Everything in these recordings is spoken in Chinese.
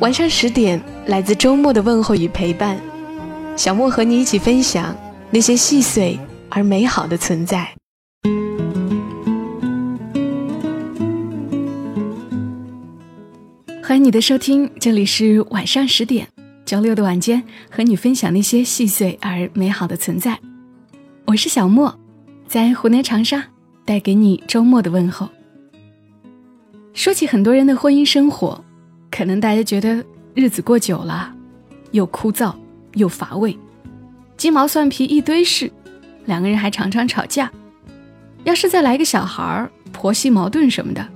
晚上十点，来自周末的问候与陪伴，小莫和你一起分享那些细碎而美好的存在。欢迎你的收听，这里是晚上十点，周六的晚间，和你分享那些细碎而美好的存在。我是小莫，在湖南长沙，带给你周末的问候。说起很多人的婚姻生活。可能大家觉得日子过久了，又枯燥又乏味，鸡毛蒜皮一堆事，两个人还常常吵架。要是再来个小孩儿，婆媳矛盾什么的，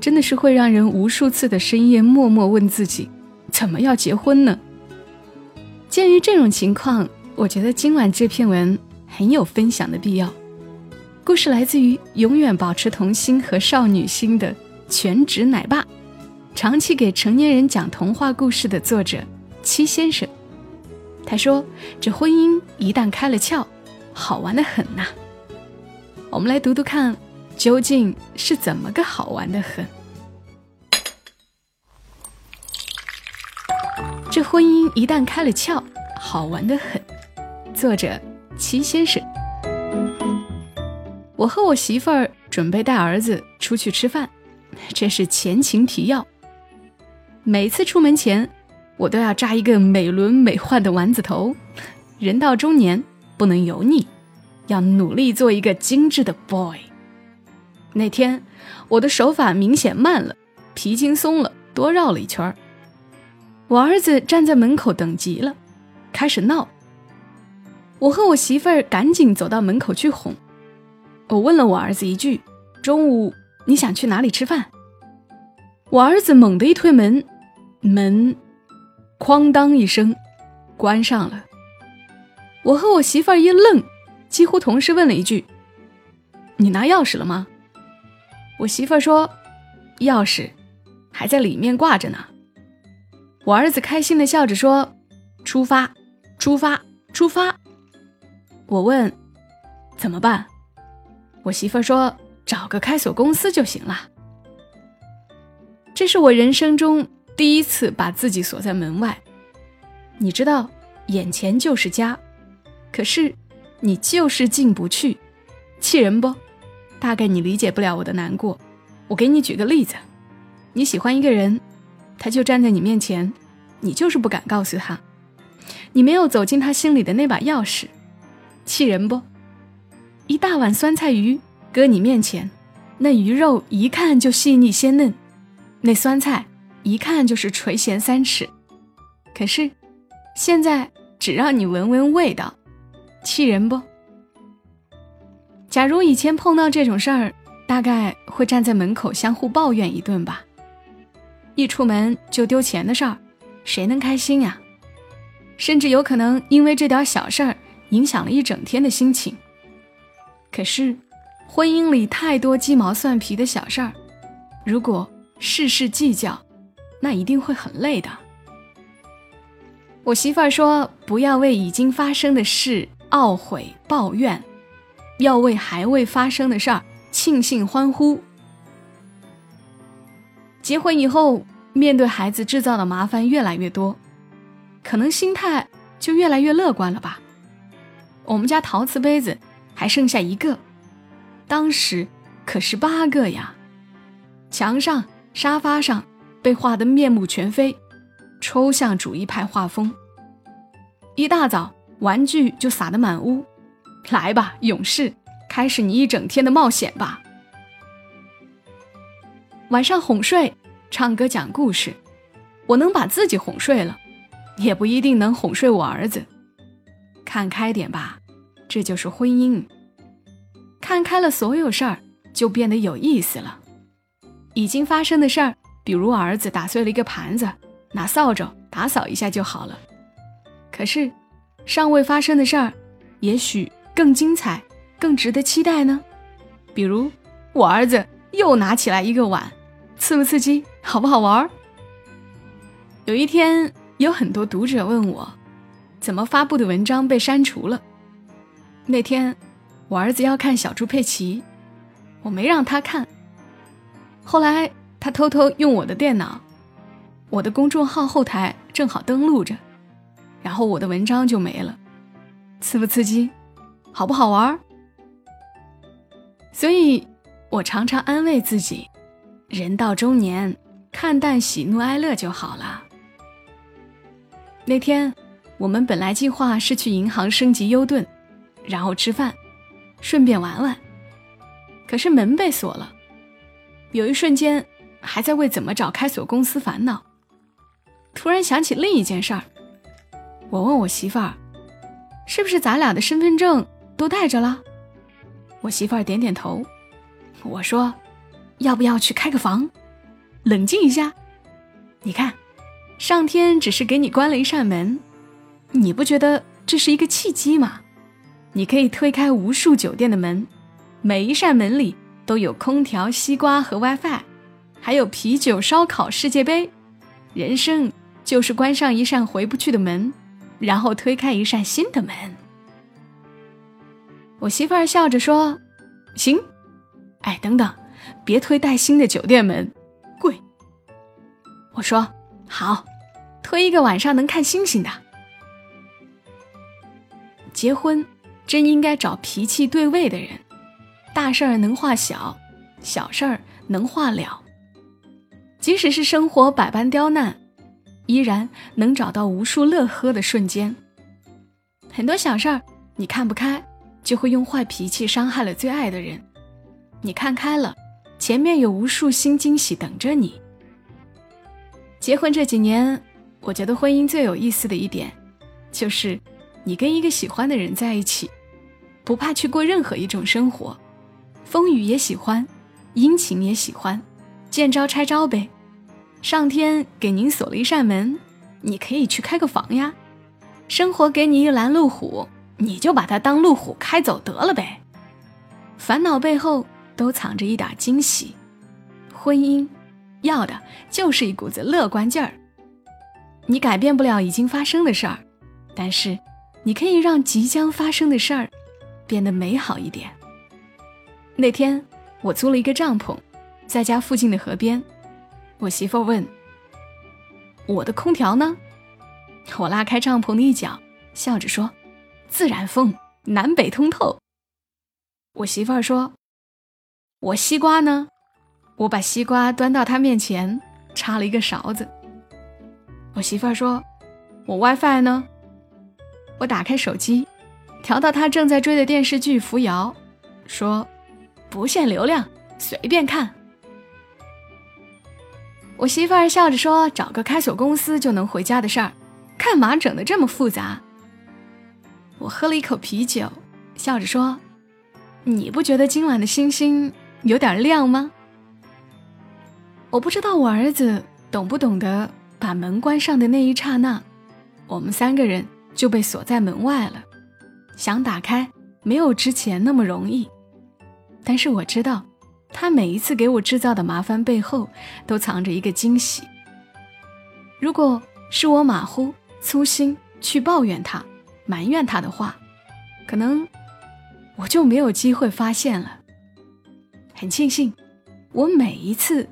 真的是会让人无数次的深夜默默问自己：怎么要结婚呢？鉴于这种情况，我觉得今晚这篇文很有分享的必要。故事来自于永远保持童心和少女心的全职奶爸。长期给成年人讲童话故事的作者七先生，他说：“这婚姻一旦开了窍，好玩的很呐。”我们来读读看，究竟是怎么个好玩的很？这婚姻一旦开了窍，好玩的很。作者戚先生。我和我媳妇儿准备带儿子出去吃饭，这是前情提要。每次出门前，我都要扎一个美轮美奂的丸子头。人到中年，不能油腻，要努力做一个精致的 boy。那天，我的手法明显慢了，皮筋松了，多绕了一圈儿。我儿子站在门口等急了，开始闹。我和我媳妇儿赶紧走到门口去哄。我问了我儿子一句：“中午你想去哪里吃饭？”我儿子猛地一推门，门哐当一声关上了。我和我媳妇儿一愣，几乎同时问了一句：“你拿钥匙了吗？”我媳妇儿说：“钥匙还在里面挂着呢。”我儿子开心的笑着说：“出发，出发，出发！”我问：“怎么办？”我媳妇儿说：“找个开锁公司就行了。”这是我人生中第一次把自己锁在门外。你知道，眼前就是家，可是你就是进不去，气人不？大概你理解不了我的难过。我给你举个例子：你喜欢一个人，他就站在你面前，你就是不敢告诉他，你没有走进他心里的那把钥匙，气人不？一大碗酸菜鱼搁你面前，那鱼肉一看就细腻鲜嫩。那酸菜一看就是垂涎三尺，可是现在只让你闻闻味道，气人不？假如以前碰到这种事儿，大概会站在门口相互抱怨一顿吧。一出门就丢钱的事儿，谁能开心呀？甚至有可能因为这点小事儿影响了一整天的心情。可是婚姻里太多鸡毛蒜皮的小事儿，如果……事事计较，那一定会很累的。我媳妇儿说：“不要为已经发生的事懊悔抱怨，要为还未发生的事儿庆幸欢呼。”结婚以后，面对孩子制造的麻烦越来越多，可能心态就越来越乐观了吧。我们家陶瓷杯子还剩下一个，当时可是八个呀，墙上。沙发上被画得面目全非，抽象主义派画风。一大早，玩具就撒得满屋。来吧，勇士，开始你一整天的冒险吧。晚上哄睡、唱歌、讲故事，我能把自己哄睡了，也不一定能哄睡我儿子。看开点吧，这就是婚姻。看开了，所有事儿就变得有意思了。已经发生的事儿，比如儿子打碎了一个盘子，拿扫帚打扫一下就好了。可是，尚未发生的事儿，也许更精彩、更值得期待呢。比如，我儿子又拿起来一个碗，刺不刺激？好不好玩？有一天，有很多读者问我，怎么发布的文章被删除了？那天，我儿子要看小猪佩奇，我没让他看。后来，他偷偷用我的电脑，我的公众号后台正好登录着。然后我的文章就没了，刺不刺激，好不好玩？所以，我常常安慰自己，人到中年，看淡喜怒哀乐就好了。那天，我们本来计划是去银行升级优盾，然后吃饭，顺便玩玩。可是门被锁了，有一瞬间还在为怎么找开锁公司烦恼，突然想起另一件事儿。我问我媳妇儿：“是不是咱俩的身份证都带着了？”我媳妇儿点点头。我说：“要不要去开个房，冷静一下？你看，上天只是给你关了一扇门，你不觉得这是一个契机吗？你可以推开无数酒店的门，每一扇门里都有空调、西瓜和 WiFi，还有啤酒、烧烤、世界杯。人生就是关上一扇回不去的门。”然后推开一扇新的门，我媳妇儿笑着说：“行。”哎，等等，别推带新的酒店门，贵。我说：“好，推一个晚上能看星星的。”结婚真应该找脾气对位的人，大事儿能化小，小事儿能化了。即使是生活百般刁难。依然能找到无数乐呵的瞬间。很多小事儿你看不开，就会用坏脾气伤害了最爱的人。你看开了，前面有无数新惊喜等着你。结婚这几年，我觉得婚姻最有意思的一点，就是你跟一个喜欢的人在一起，不怕去过任何一种生活，风雨也喜欢，阴晴也喜欢，见招拆招呗。上天给您锁了一扇门，你可以去开个房呀。生活给你一拦路虎，你就把它当路虎开走得了呗。烦恼背后都藏着一点惊喜。婚姻要的就是一股子乐观劲儿。你改变不了已经发生的事儿，但是你可以让即将发生的事儿变得美好一点。那天我租了一个帐篷，在家附近的河边。我媳妇问：“我的空调呢？”我拉开帐篷的一角，笑着说：“自然风，南北通透。”我媳妇儿说：“我西瓜呢？”我把西瓜端到她面前，插了一个勺子。我媳妇儿说：“我 WiFi 呢？”我打开手机，调到她正在追的电视剧《扶摇》，说：“不限流量，随便看。”我媳妇儿笑着说：“找个开锁公司就能回家的事儿，干嘛整的这么复杂？”我喝了一口啤酒，笑着说：“你不觉得今晚的星星有点亮吗？”我不知道我儿子懂不懂得，把门关上的那一刹那，我们三个人就被锁在门外了。想打开，没有之前那么容易，但是我知道。他每一次给我制造的麻烦背后，都藏着一个惊喜。如果是我马虎粗心去抱怨他、埋怨他的话，可能我就没有机会发现了。很庆幸，我每一次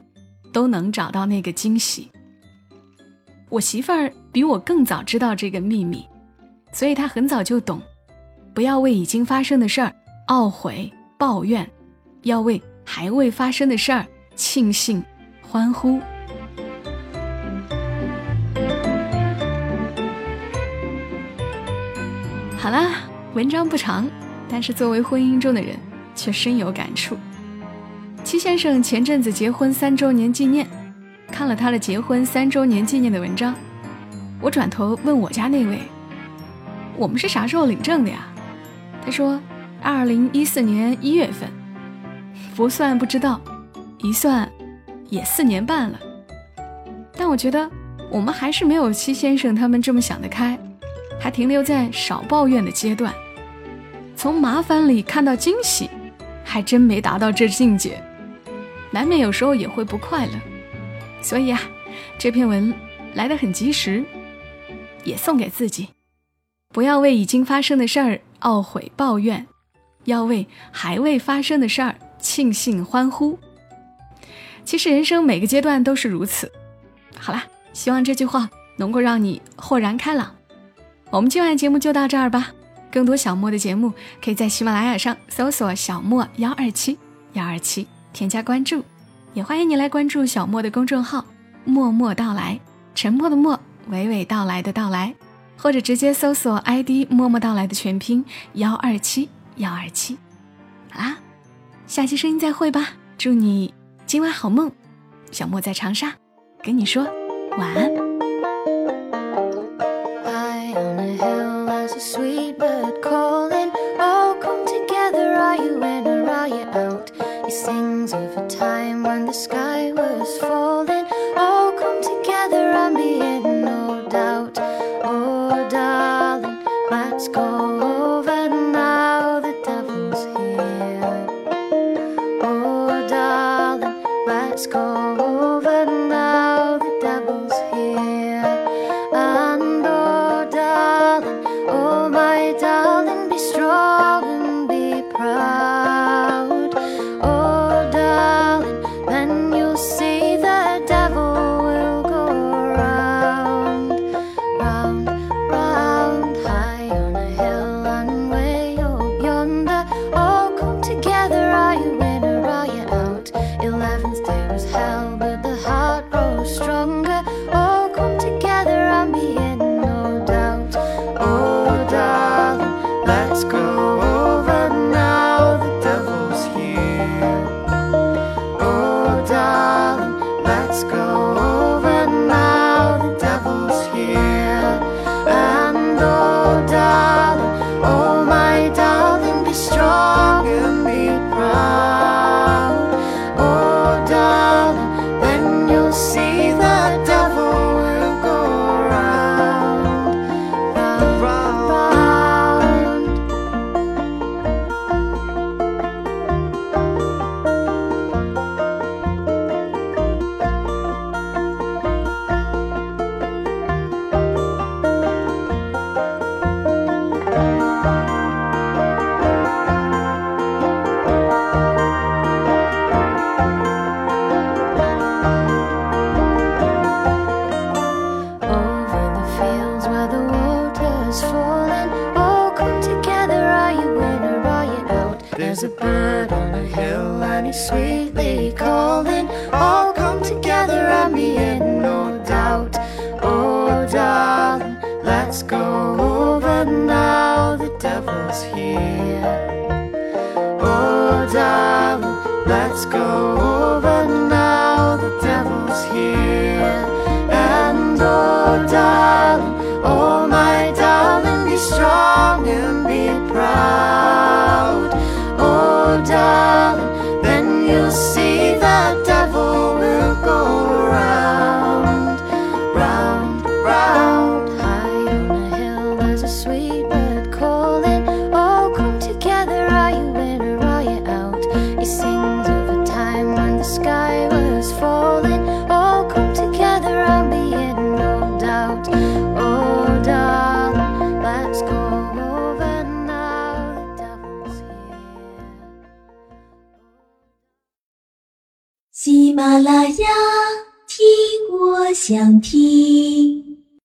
都能找到那个惊喜。我媳妇儿比我更早知道这个秘密，所以她很早就懂，不要为已经发生的事儿懊悔抱怨，要为。还未发生的事儿，庆幸、欢呼。好啦，文章不长，但是作为婚姻中的人，却深有感触。戚先生前阵子结婚三周年纪念，看了他的结婚三周年纪念的文章，我转头问我家那位：“我们是啥时候领证的呀？”他说：“二零一四年一月份。”不算不知道，一算，也四年半了。但我觉得我们还是没有七先生他们这么想得开，还停留在少抱怨的阶段。从麻烦里看到惊喜，还真没达到这境界，难免有时候也会不快乐。所以啊，这篇文来得很及时，也送给自己：不要为已经发生的事儿懊悔抱怨，要为还未发生的事儿庆幸欢呼。其实人生每个阶段都是如此。好啦。希望这句话能够让你豁然开朗。我们今晚节目就到这儿吧。更多小莫的节目，可以在喜马拉雅上搜索“小莫幺二七幺二七”，添加关注。也欢迎你来关注小莫的公众号“默默到来”，沉默的默，娓娓道来的到来，或者直接搜索 ID“ 默默到来”的全拼“幺二七幺二七”。好啦，下期声音再会吧。祝你今晚好梦。小莫在长沙，跟你说。晚安。i on a hill, there's a sweet bird calling. Oh, come together, are you in or are you out? He sings of a time when the sky was falling. Oh, come together and be in surprise.